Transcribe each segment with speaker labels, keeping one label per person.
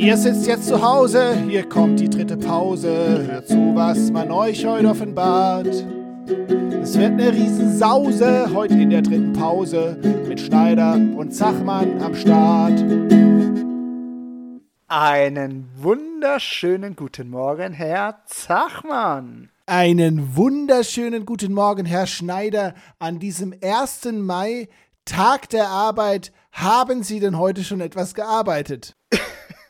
Speaker 1: Ihr sitzt jetzt zu Hause, hier kommt die dritte Pause. Hört zu, was man euch heute offenbart. Es wird eine Riesensause heute in der dritten Pause mit Schneider und Zachmann am Start.
Speaker 2: Einen wunderschönen guten Morgen, Herr Zachmann.
Speaker 1: Einen wunderschönen guten Morgen, Herr Schneider. An diesem 1. Mai, Tag der Arbeit, haben Sie denn heute schon etwas gearbeitet?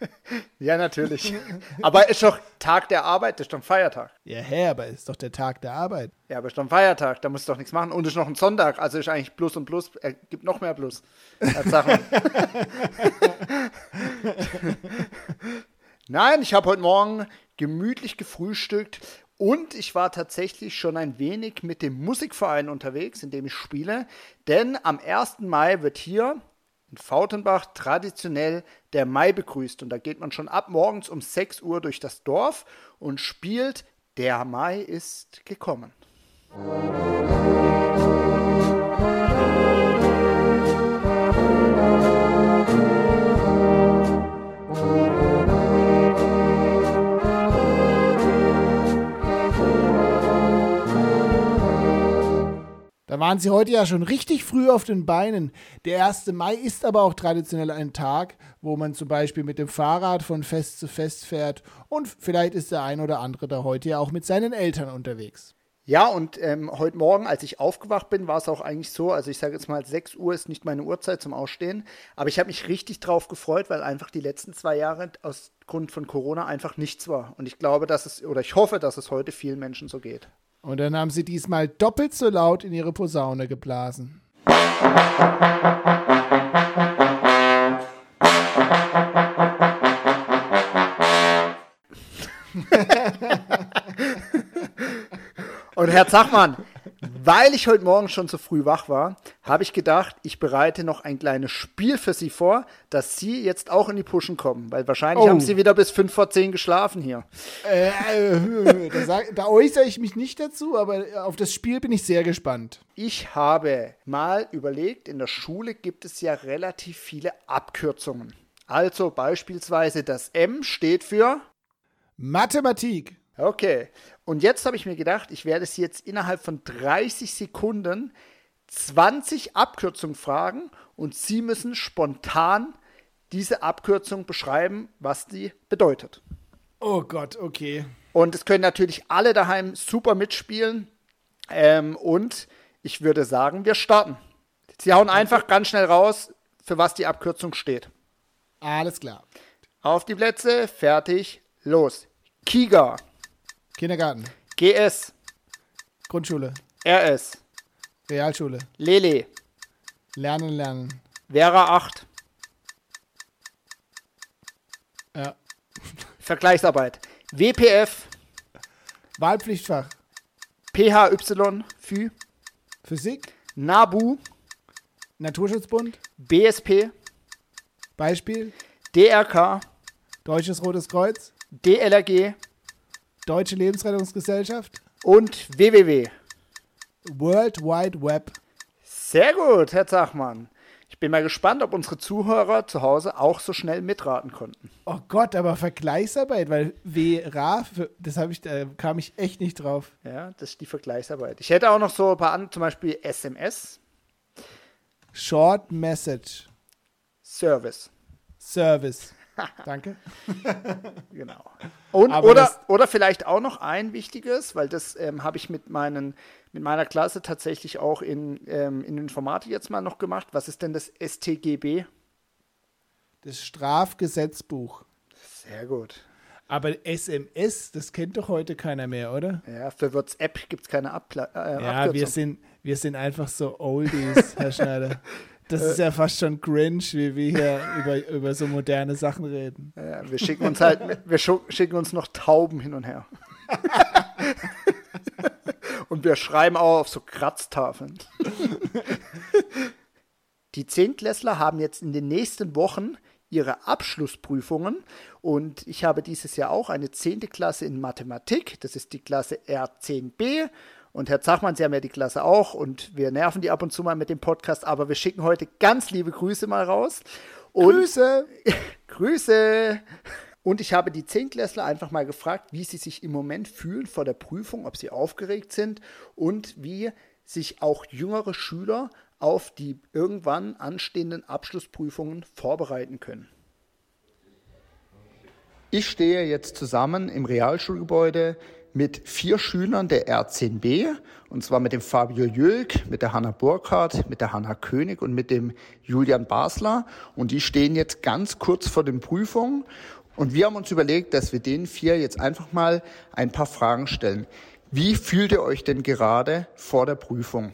Speaker 2: ja, natürlich. Aber ist doch Tag der Arbeit, ist doch ein Feiertag.
Speaker 1: Ja, hä, aber ist doch der Tag der Arbeit.
Speaker 2: Ja, aber ist doch ein Feiertag, da musst du doch nichts machen. Und ist noch ein Sonntag, also ist eigentlich Plus und Plus, er gibt noch mehr Plus. Nein, ich habe heute Morgen gemütlich gefrühstückt und ich war tatsächlich schon ein wenig mit dem Musikverein unterwegs, in dem ich spiele. Denn am 1. Mai wird hier in Fautenbach traditionell der Mai begrüßt. Und da geht man schon ab morgens um 6 Uhr durch das Dorf und spielt Der Mai ist gekommen.
Speaker 1: Da waren sie heute ja schon richtig früh auf den Beinen. Der 1. Mai ist aber auch traditionell ein Tag, wo man zum Beispiel mit dem Fahrrad von Fest zu Fest fährt und vielleicht ist der ein oder andere da heute ja auch mit seinen Eltern unterwegs.
Speaker 2: Ja, und ähm, heute Morgen, als ich aufgewacht bin, war es auch eigentlich so, also ich sage jetzt mal, 6 Uhr ist nicht meine Uhrzeit zum Ausstehen, aber ich habe mich richtig drauf gefreut, weil einfach die letzten zwei Jahre aus Grund von Corona einfach nichts war. Und ich glaube, dass es, oder ich hoffe, dass es heute vielen Menschen so geht.
Speaker 1: Und dann haben sie diesmal doppelt so laut in ihre Posaune geblasen.
Speaker 2: Und Herr Zachmann, weil ich heute Morgen schon so früh wach war, habe ich gedacht, ich bereite noch ein kleines Spiel für Sie vor, dass Sie jetzt auch in die Pushen kommen. Weil wahrscheinlich oh. haben Sie wieder bis 5 vor 10 geschlafen hier.
Speaker 1: Äh, äh, da, sag, da äußere ich mich nicht dazu, aber auf das Spiel bin ich sehr gespannt.
Speaker 2: Ich habe mal überlegt, in der Schule gibt es ja relativ viele Abkürzungen. Also beispielsweise das M steht für
Speaker 1: Mathematik.
Speaker 2: Okay. Und jetzt habe ich mir gedacht, ich werde Sie jetzt innerhalb von 30 Sekunden 20 Abkürzungen fragen und Sie müssen spontan diese Abkürzung beschreiben, was die bedeutet.
Speaker 1: Oh Gott, okay.
Speaker 2: Und es können natürlich alle daheim super mitspielen. Ähm, und ich würde sagen, wir starten. Sie hauen einfach ganz schnell raus, für was die Abkürzung steht.
Speaker 1: Alles klar.
Speaker 2: Auf die Plätze, fertig, los. Kiga.
Speaker 1: Kindergarten.
Speaker 2: GS.
Speaker 1: Grundschule.
Speaker 2: RS.
Speaker 1: Realschule.
Speaker 2: Lele.
Speaker 1: Lernen, lernen.
Speaker 2: Vera 8.
Speaker 1: Ja.
Speaker 2: Vergleichsarbeit. WPF.
Speaker 1: Wahlpflichtfach.
Speaker 2: PHY. Phü.
Speaker 1: Physik.
Speaker 2: NABU.
Speaker 1: Naturschutzbund.
Speaker 2: BSP.
Speaker 1: Beispiel.
Speaker 2: DRK.
Speaker 1: Deutsches Rotes Kreuz.
Speaker 2: DLRG.
Speaker 1: Deutsche Lebensrettungsgesellschaft.
Speaker 2: Und WWW.
Speaker 1: World Wide Web.
Speaker 2: Sehr gut, Herr Zachmann. Ich bin mal gespannt, ob unsere Zuhörer zu Hause auch so schnell mitraten konnten.
Speaker 1: Oh Gott, aber Vergleichsarbeit, weil WRA, das habe ich, da kam ich echt nicht drauf.
Speaker 2: Ja, das ist die Vergleichsarbeit. Ich hätte auch noch so ein paar andere, zum Beispiel SMS.
Speaker 1: Short Message.
Speaker 2: Service.
Speaker 1: Service. Danke.
Speaker 2: genau. Und, oder, oder vielleicht auch noch ein wichtiges, weil das ähm, habe ich mit, meinen, mit meiner Klasse tatsächlich auch in, ähm, in Informatik jetzt mal noch gemacht. Was ist denn das STGB?
Speaker 1: Das Strafgesetzbuch.
Speaker 2: Sehr gut.
Speaker 1: Aber SMS, das kennt doch heute keiner mehr, oder?
Speaker 2: Ja, für WhatsApp gibt es keine Abkla
Speaker 1: äh, Ja, wir sind, wir sind einfach so Oldies, Herr Schneider. Das ist ja fast schon cringe, wie wir hier über, über so moderne Sachen reden.
Speaker 2: Ja, wir schicken uns halt, wir schicken uns noch Tauben hin und her. und wir schreiben auch auf so Kratztafeln. Die Zehntklässler haben jetzt in den nächsten Wochen ihre Abschlussprüfungen und ich habe dieses Jahr auch eine zehnte Klasse in Mathematik. Das ist die Klasse R10b und Herr Zachmann, Sie haben ja die Klasse auch und wir nerven die ab und zu mal mit dem Podcast, aber wir schicken heute ganz liebe Grüße mal raus.
Speaker 1: Und Grüße!
Speaker 2: Grüße! Und ich habe die Zehntklässler einfach mal gefragt, wie sie sich im Moment fühlen vor der Prüfung, ob sie aufgeregt sind und wie sich auch jüngere Schüler auf die irgendwann anstehenden Abschlussprüfungen vorbereiten können. Ich stehe jetzt zusammen im Realschulgebäude mit vier Schülern der R10b, und zwar mit dem Fabio Jülk, mit der Hanna Burkhardt, mit der Hanna König und mit dem Julian Basler. Und die stehen jetzt ganz kurz vor den Prüfungen. Und wir haben uns überlegt, dass wir den vier jetzt einfach mal ein paar Fragen stellen. Wie fühlt ihr euch denn gerade vor der Prüfung?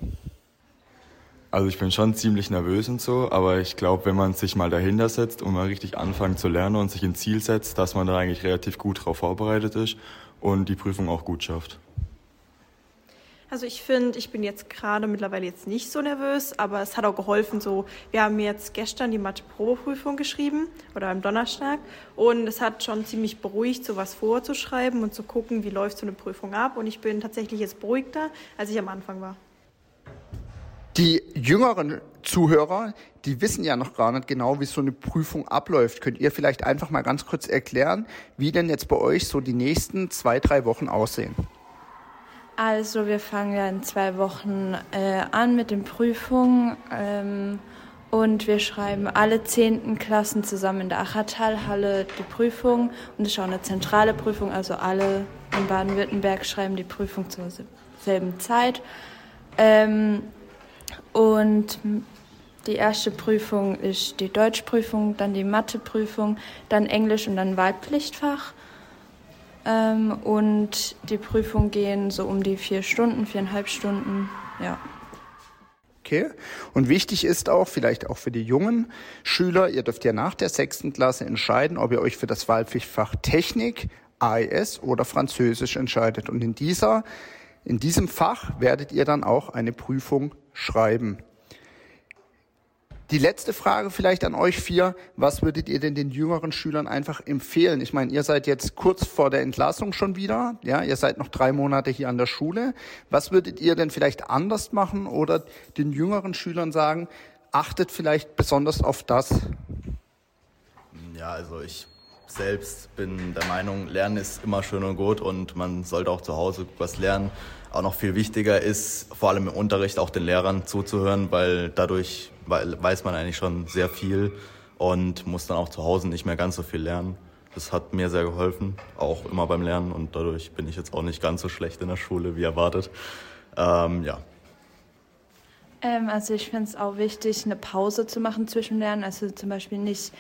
Speaker 3: Also ich bin schon ziemlich nervös und so, aber ich glaube, wenn man sich mal dahinter setzt und mal richtig anfängt zu lernen und sich ein Ziel setzt, dass man da eigentlich relativ gut darauf vorbereitet ist und die Prüfung auch gut schafft.
Speaker 4: Also ich finde, ich bin jetzt gerade mittlerweile jetzt nicht so nervös, aber es hat auch geholfen. So, wir haben jetzt gestern die Mathe-Probeprüfung geschrieben oder am Donnerstag und es hat schon ziemlich beruhigt, so was vorzuschreiben und zu gucken, wie läuft so eine Prüfung ab. Und ich bin tatsächlich jetzt beruhigter, als ich am Anfang war.
Speaker 2: Die jüngeren Zuhörer, die wissen ja noch gar nicht genau, wie so eine Prüfung abläuft. Könnt ihr vielleicht einfach mal ganz kurz erklären, wie denn jetzt bei euch so die nächsten zwei, drei Wochen aussehen?
Speaker 5: Also wir fangen ja in zwei Wochen äh, an mit den Prüfungen ähm, und wir schreiben alle zehnten Klassen zusammen in der Achertalhalle die Prüfung und es ist auch eine zentrale Prüfung, also alle in Baden-Württemberg schreiben die Prüfung zur selben Zeit. Ähm, und die erste Prüfung ist die Deutschprüfung, dann die Matheprüfung, dann Englisch und dann Wahlpflichtfach. Ähm, und die Prüfungen gehen so um die vier Stunden, viereinhalb Stunden, ja.
Speaker 2: Okay. Und wichtig ist auch, vielleicht auch für die jungen Schüler, ihr dürft ja nach der sechsten Klasse entscheiden, ob ihr euch für das Wahlpflichtfach Technik, AES oder Französisch entscheidet. Und in dieser, in diesem Fach werdet ihr dann auch eine Prüfung schreiben. Die letzte Frage vielleicht an euch vier. Was würdet ihr denn den jüngeren Schülern einfach empfehlen? Ich meine, ihr seid jetzt kurz vor der Entlassung schon wieder. Ja, ihr seid noch drei Monate hier an der Schule. Was würdet ihr denn vielleicht anders machen oder den jüngeren Schülern sagen, achtet vielleicht besonders auf das?
Speaker 6: Ja, also ich selbst bin der Meinung, Lernen ist immer schön und gut und man sollte auch zu Hause was lernen. Auch noch viel wichtiger ist, vor allem im Unterricht auch den Lehrern zuzuhören, weil dadurch weiß man eigentlich schon sehr viel und muss dann auch zu Hause nicht mehr ganz so viel lernen. Das hat mir sehr geholfen, auch immer beim Lernen und dadurch bin ich jetzt auch nicht ganz so schlecht in der Schule wie erwartet. Ähm, ja.
Speaker 5: Ähm, also ich finde es auch wichtig, eine Pause zu machen zwischen Lernen. Also zum Beispiel nicht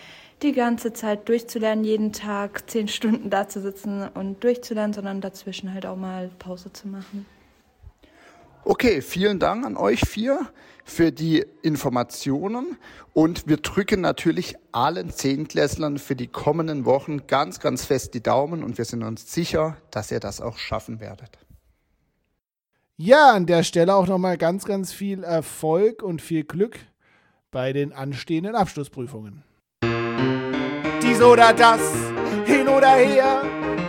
Speaker 5: die ganze Zeit durchzulernen, jeden Tag zehn Stunden da zu sitzen und durchzulernen, sondern dazwischen halt auch mal Pause zu machen.
Speaker 2: Okay, vielen Dank an euch vier für die Informationen und wir drücken natürlich allen Zehntklässlern für die kommenden Wochen ganz, ganz fest die Daumen und wir sind uns sicher, dass ihr das auch schaffen werdet.
Speaker 1: Ja, an der Stelle auch nochmal ganz, ganz viel Erfolg und viel Glück bei den anstehenden Abschlussprüfungen. Dies oder das, hin oder her,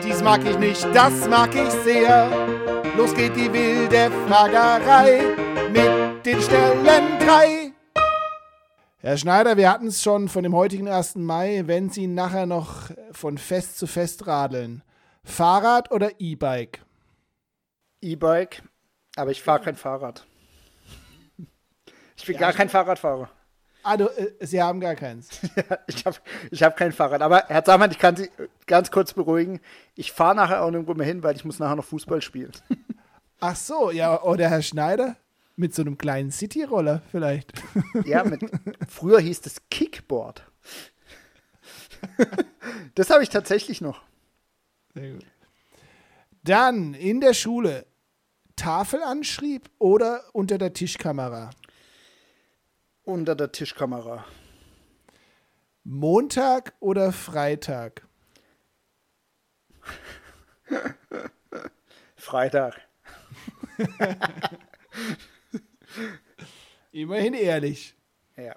Speaker 1: dies mag ich nicht, das mag ich sehr. Los geht die wilde Fragerei mit den Stellen drei. Herr Schneider, wir hatten es schon von dem heutigen 1. Mai, wenn Sie nachher noch von Fest zu Fest radeln. Fahrrad oder E-Bike?
Speaker 2: E-Bike, aber ich fahre kein Fahrrad. Ich bin ja, gar kein Fahrradfahrer.
Speaker 1: Ah, du, äh, Sie haben gar keins.
Speaker 2: ja, ich habe ich hab kein Fahrrad. Aber Herr Zahmann, ich kann Sie ganz kurz beruhigen. Ich fahre nachher auch nirgendwo mehr hin, weil ich muss nachher noch Fußball spielen.
Speaker 1: Ach so, ja, oder Herr Schneider? Mit so einem kleinen City-Roller vielleicht.
Speaker 2: ja, mit, früher hieß das Kickboard. das habe ich tatsächlich noch.
Speaker 1: Sehr gut. Dann in der Schule Tafelanschrieb oder unter der Tischkamera?
Speaker 2: Unter der Tischkamera.
Speaker 1: Montag oder Freitag?
Speaker 2: Freitag.
Speaker 1: Immerhin ehrlich.
Speaker 2: Ja.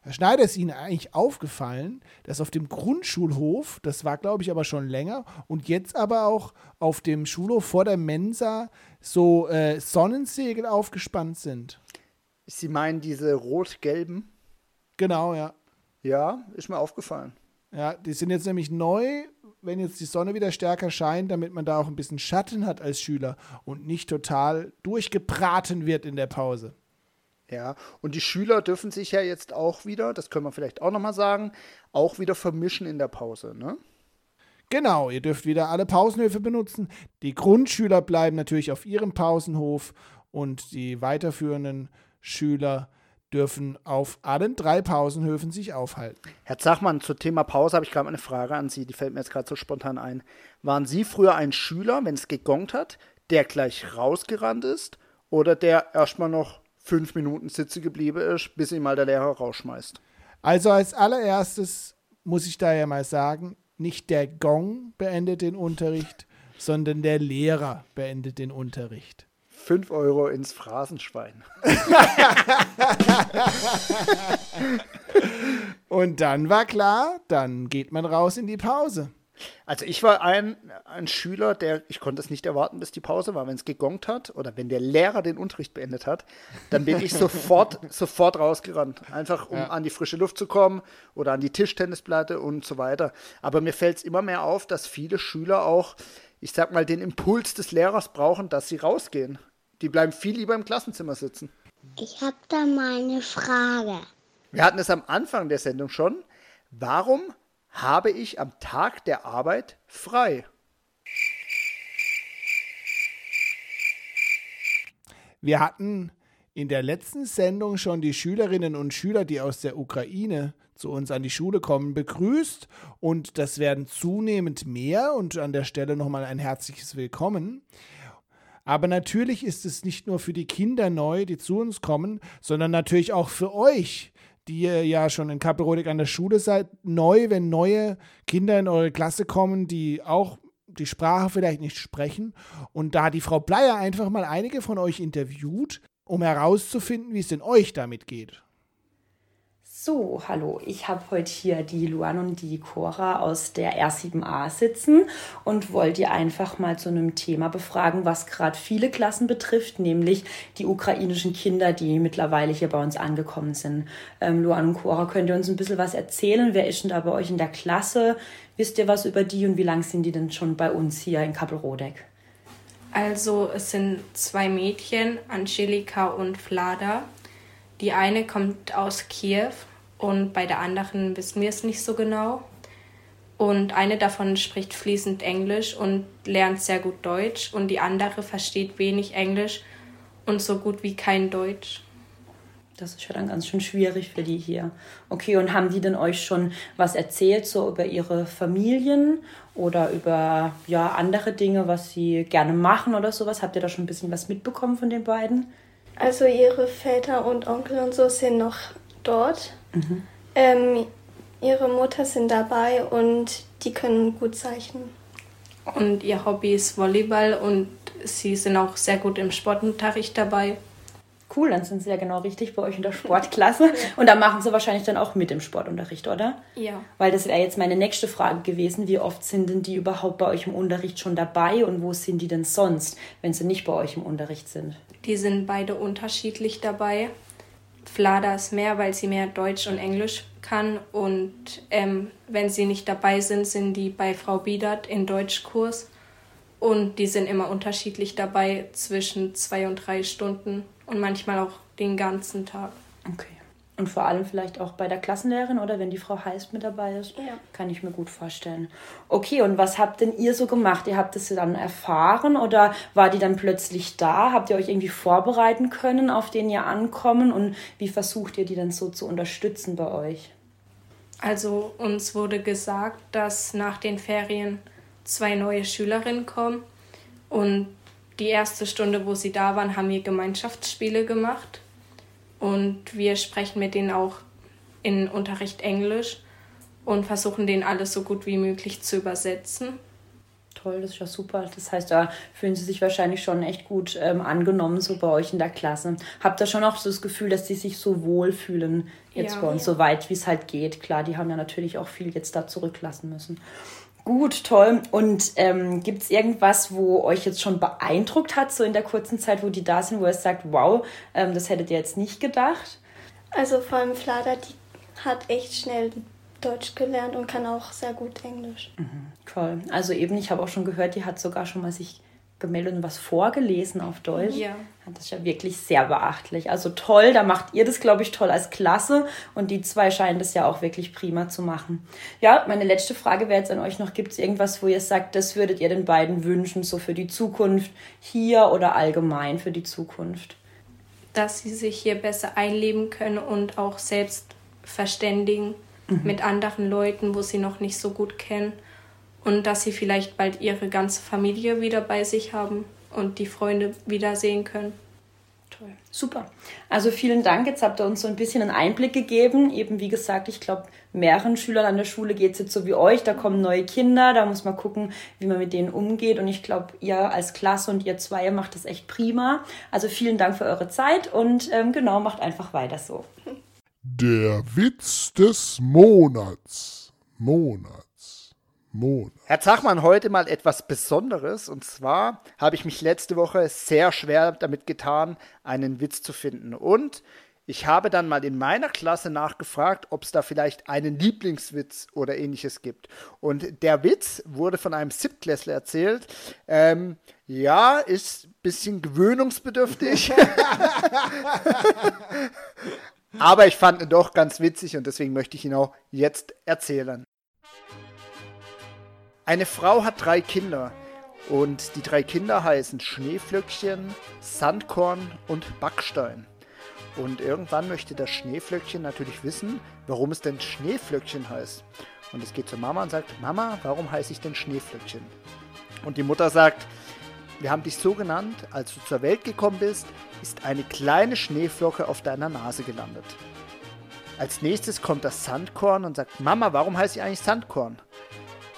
Speaker 1: Herr Schneider, ist Ihnen eigentlich aufgefallen, dass auf dem Grundschulhof, das war glaube ich aber schon länger, und jetzt aber auch auf dem Schulhof vor der Mensa so äh, Sonnensegel aufgespannt sind?
Speaker 2: Sie meinen diese rot-gelben?
Speaker 1: Genau, ja.
Speaker 2: Ja, ist mir aufgefallen.
Speaker 1: Ja, die sind jetzt nämlich neu, wenn jetzt die Sonne wieder stärker scheint, damit man da auch ein bisschen Schatten hat als Schüler und nicht total durchgebraten wird in der Pause.
Speaker 2: Ja, und die Schüler dürfen sich ja jetzt auch wieder, das können wir vielleicht auch nochmal sagen, auch wieder vermischen in der Pause, ne?
Speaker 1: Genau, ihr dürft wieder alle Pausenhöfe benutzen. Die Grundschüler bleiben natürlich auf ihrem Pausenhof und die weiterführenden Schüler dürfen auf allen drei Pausenhöfen sich aufhalten.
Speaker 2: Herr Zachmann, zum Thema Pause habe ich gerade eine Frage an Sie, die fällt mir jetzt gerade so spontan ein. Waren Sie früher ein Schüler, wenn es gegongt hat, der gleich rausgerannt ist oder der erstmal noch fünf Minuten sitzen geblieben ist, bis ihn mal der Lehrer rausschmeißt?
Speaker 1: Also als allererstes muss ich da ja mal sagen, nicht der Gong beendet den Unterricht, sondern der Lehrer beendet den Unterricht.
Speaker 2: 5 Euro ins Phrasenschwein.
Speaker 1: Und dann war klar, dann geht man raus in die Pause.
Speaker 2: Also ich war ein, ein Schüler, der, ich konnte es nicht erwarten, bis die Pause war. Wenn es gegongt hat oder wenn der Lehrer den Unterricht beendet hat, dann bin ich sofort, sofort rausgerannt. Einfach um ja. an die frische Luft zu kommen oder an die Tischtennisplatte und so weiter. Aber mir fällt es immer mehr auf, dass viele Schüler auch, ich sag mal, den Impuls des Lehrers brauchen, dass sie rausgehen. Die bleiben viel lieber im Klassenzimmer sitzen.
Speaker 7: Ich habe da mal eine Frage.
Speaker 2: Wir hatten es am Anfang der Sendung schon. Warum habe ich am Tag der Arbeit frei?
Speaker 1: Wir hatten in der letzten Sendung schon die Schülerinnen und Schüler, die aus der Ukraine zu uns an die Schule kommen, begrüßt und das werden zunehmend mehr und an der Stelle nochmal ein herzliches Willkommen. Aber natürlich ist es nicht nur für die Kinder neu, die zu uns kommen, sondern natürlich auch für euch, die ihr ja schon in Kappelrodig an der Schule seid, neu, wenn neue Kinder in eure Klasse kommen, die auch die Sprache vielleicht nicht sprechen. Und da die Frau Bleier einfach mal einige von euch interviewt, um herauszufinden, wie es denn euch damit geht.
Speaker 8: So, hallo, ich habe heute hier die Luan und die Cora aus der R7a sitzen und wollte ihr einfach mal zu einem Thema befragen, was gerade viele Klassen betrifft, nämlich die ukrainischen Kinder, die mittlerweile hier bei uns angekommen sind. Ähm, Luan und Cora, könnt ihr uns ein bisschen was erzählen? Wer ist denn da bei euch in der Klasse? Wisst ihr was über die und wie lange sind die denn schon bei uns hier in Kappelrodeck?
Speaker 9: Also es sind zwei Mädchen, Angelika und Vlada. Die eine kommt aus Kiew und bei der anderen wissen wir es nicht so genau. Und eine davon spricht fließend Englisch und lernt sehr gut Deutsch und die andere versteht wenig Englisch und so gut wie kein Deutsch.
Speaker 8: Das ist ja dann ganz schön schwierig für die hier. Okay, und haben die denn euch schon was erzählt, so über ihre Familien oder über ja, andere Dinge, was sie gerne machen oder sowas? Habt ihr da schon ein bisschen was mitbekommen von den beiden?
Speaker 10: Also ihre Väter und Onkel und so sind noch dort. Mhm. Ähm, ihre Mutter sind dabei und die können gut zeichnen.
Speaker 9: Und ihr Hobby ist Volleyball und sie sind auch sehr gut im Sportunterricht dabei.
Speaker 8: Cool, dann sind sie ja genau richtig bei euch in der Sportklasse. Und da machen sie wahrscheinlich dann auch mit im Sportunterricht, oder?
Speaker 9: Ja.
Speaker 8: Weil das wäre jetzt meine nächste Frage gewesen. Wie oft sind denn die überhaupt bei euch im Unterricht schon dabei und wo sind die denn sonst, wenn sie nicht bei euch im Unterricht sind?
Speaker 9: Die sind beide unterschiedlich dabei. Vlada ist mehr, weil sie mehr Deutsch und Englisch kann. Und ähm, wenn sie nicht dabei sind, sind die bei Frau Biedert in Deutschkurs. Und die sind immer unterschiedlich dabei, zwischen zwei und drei Stunden und manchmal auch den ganzen Tag.
Speaker 8: Okay. Und vor allem vielleicht auch bei der Klassenlehrerin oder wenn die Frau Heist mit dabei ist.
Speaker 10: Ja.
Speaker 8: Kann ich mir gut vorstellen. Okay, und was habt denn ihr so gemacht? Ihr habt es dann erfahren oder war die dann plötzlich da? Habt ihr euch irgendwie vorbereiten können, auf den ihr ankommen? Und wie versucht ihr die dann so zu unterstützen bei euch?
Speaker 9: Also uns wurde gesagt, dass nach den Ferien zwei neue Schülerinnen kommen. Und die erste Stunde, wo sie da waren, haben wir Gemeinschaftsspiele gemacht und wir sprechen mit denen auch in Unterricht Englisch und versuchen denen alles so gut wie möglich zu übersetzen.
Speaker 8: Toll, das ist ja super. Das heißt, da fühlen sie sich wahrscheinlich schon echt gut ähm, angenommen, so bei euch in der Klasse. Habt ihr schon auch so das Gefühl, dass sie sich so wohl fühlen jetzt ja, bei uns, ja. so weit wie es halt geht? Klar, die haben ja natürlich auch viel jetzt da zurücklassen müssen. Gut, toll. Und ähm, gibt es irgendwas, wo euch jetzt schon beeindruckt hat, so in der kurzen Zeit, wo die da sind, wo ihr sagt, wow, ähm, das hättet ihr jetzt nicht gedacht?
Speaker 10: Also vor allem Flada, die hat echt schnell Deutsch gelernt und kann auch sehr gut Englisch.
Speaker 8: Mhm, toll. Also eben, ich habe auch schon gehört, die hat sogar schon mal sich gemeldet und was vorgelesen auf Deutsch.
Speaker 9: Ja.
Speaker 8: Das ist ja wirklich sehr beachtlich. Also toll, da macht ihr das, glaube ich, toll als Klasse und die zwei scheinen das ja auch wirklich prima zu machen. Ja, meine letzte Frage wäre jetzt an euch noch, gibt es irgendwas, wo ihr sagt, das würdet ihr den beiden wünschen, so für die Zukunft hier oder allgemein für die Zukunft?
Speaker 9: Dass sie sich hier besser einleben können und auch selbst verständigen mhm. mit anderen Leuten, wo sie noch nicht so gut kennen und dass sie vielleicht bald ihre ganze Familie wieder bei sich haben und die Freunde wiedersehen können.
Speaker 8: Toll, super. Also vielen Dank. Jetzt habt ihr uns so ein bisschen einen Einblick gegeben. Eben wie gesagt, ich glaube, mehreren Schülern an der Schule geht es jetzt so wie euch. Da kommen neue Kinder, da muss man gucken, wie man mit denen umgeht. Und ich glaube, ihr als Klasse und ihr zwei, ihr macht das echt prima. Also vielen Dank für eure Zeit und ähm, genau, macht einfach weiter so.
Speaker 11: Der Witz des Monats. Monat. Monat.
Speaker 2: Herr Zachmann, heute mal etwas Besonderes. Und zwar habe ich mich letzte Woche sehr schwer damit getan, einen Witz zu finden. Und ich habe dann mal in meiner Klasse nachgefragt, ob es da vielleicht einen Lieblingswitz oder ähnliches gibt. Und der Witz wurde von einem Siebtklässler erzählt. Ähm, ja, ist ein bisschen gewöhnungsbedürftig. Aber ich fand ihn doch ganz witzig und deswegen möchte ich ihn auch jetzt erzählen. Eine Frau hat drei Kinder und die drei Kinder heißen Schneeflöckchen, Sandkorn und Backstein. Und irgendwann möchte das Schneeflöckchen natürlich wissen, warum es denn Schneeflöckchen heißt. Und es geht zur Mama und sagt, Mama, warum heiße ich denn Schneeflöckchen? Und die Mutter sagt, wir haben dich so genannt, als du zur Welt gekommen bist, ist eine kleine Schneeflocke auf deiner Nase gelandet. Als nächstes kommt das Sandkorn und sagt, Mama, warum heiße ich eigentlich Sandkorn?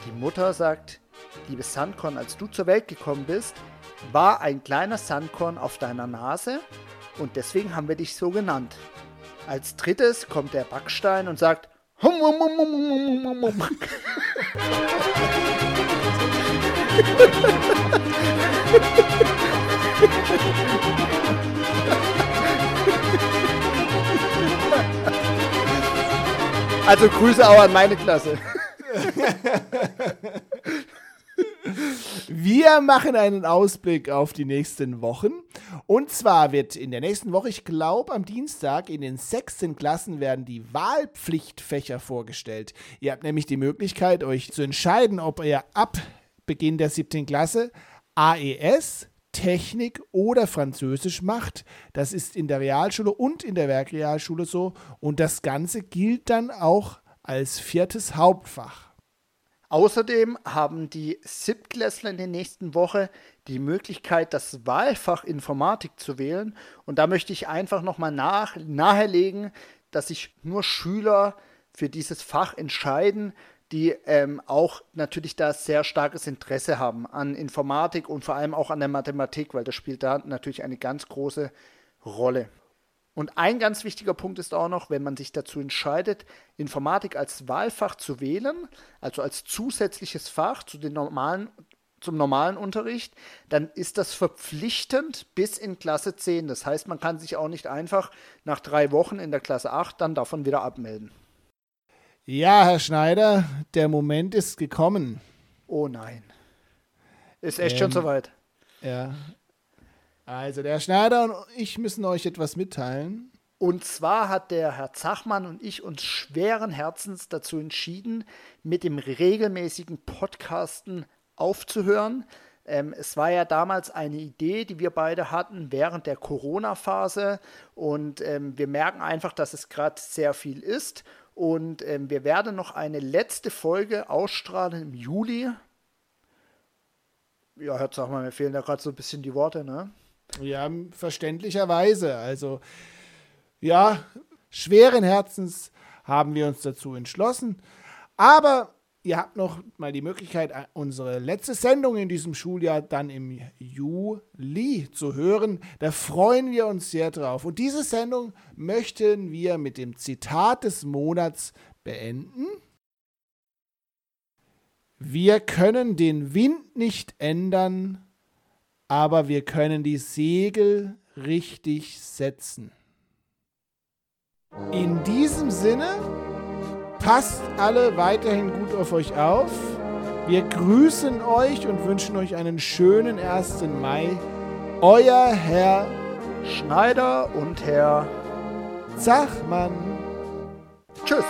Speaker 2: Die Mutter sagt, liebes Sandkorn, als du zur Welt gekommen bist, war ein kleiner Sandkorn auf deiner Nase und deswegen haben wir dich so genannt. Als drittes kommt der Backstein und sagt, hum, hum, hum, hum, hum, hum, hum. Also Grüße auch an meine Klasse.
Speaker 1: Wir machen einen Ausblick auf die nächsten Wochen. Und zwar wird in der nächsten Woche, ich glaube am Dienstag, in den sechsten Klassen werden die Wahlpflichtfächer vorgestellt. Ihr habt nämlich die Möglichkeit, euch zu entscheiden, ob ihr ab Beginn der siebten Klasse AES, Technik oder Französisch macht. Das ist in der Realschule und in der Werkrealschule so. Und das Ganze gilt dann auch als viertes Hauptfach.
Speaker 2: Außerdem haben die Siebtklässler in der nächsten Woche die Möglichkeit, das Wahlfach Informatik zu wählen. Und da möchte ich einfach nochmal nach, nahelegen, dass sich nur Schüler für dieses Fach entscheiden, die ähm, auch natürlich da sehr starkes Interesse haben an Informatik und vor allem auch an der Mathematik, weil das spielt da natürlich eine ganz große Rolle. Und ein ganz wichtiger Punkt ist auch noch, wenn man sich dazu entscheidet, Informatik als Wahlfach zu wählen, also als zusätzliches Fach zu den normalen, zum normalen Unterricht, dann ist das verpflichtend bis in Klasse 10. Das heißt, man kann sich auch nicht einfach nach drei Wochen in der Klasse 8 dann davon wieder abmelden.
Speaker 1: Ja, Herr Schneider, der Moment ist gekommen.
Speaker 2: Oh nein. Ist echt ähm, schon soweit.
Speaker 1: Ja, also der Schneider und ich müssen euch etwas mitteilen.
Speaker 2: Und zwar hat der Herr Zachmann und ich uns schweren Herzens dazu entschieden, mit dem regelmäßigen Podcasten aufzuhören. Ähm, es war ja damals eine Idee, die wir beide hatten während der Corona-Phase. Und ähm, wir merken einfach, dass es gerade sehr viel ist. Und ähm, wir werden noch eine letzte Folge ausstrahlen im Juli. Ja, Herr Zachmann, mir fehlen da gerade so ein bisschen die Worte, ne?
Speaker 1: Ja, verständlicherweise. Also, ja, schweren Herzens haben wir uns dazu entschlossen. Aber ihr habt noch mal die Möglichkeit, unsere letzte Sendung in diesem Schuljahr dann im Juli zu hören. Da freuen wir uns sehr drauf. Und diese Sendung möchten wir mit dem Zitat des Monats beenden. Wir können den Wind nicht ändern, aber wir können die Segel richtig setzen. In diesem Sinne Passt alle weiterhin gut auf euch auf. Wir grüßen euch und wünschen euch einen schönen 1. Mai. Euer Herr
Speaker 2: Schneider und Herr
Speaker 1: Zachmann.
Speaker 2: Tschüss.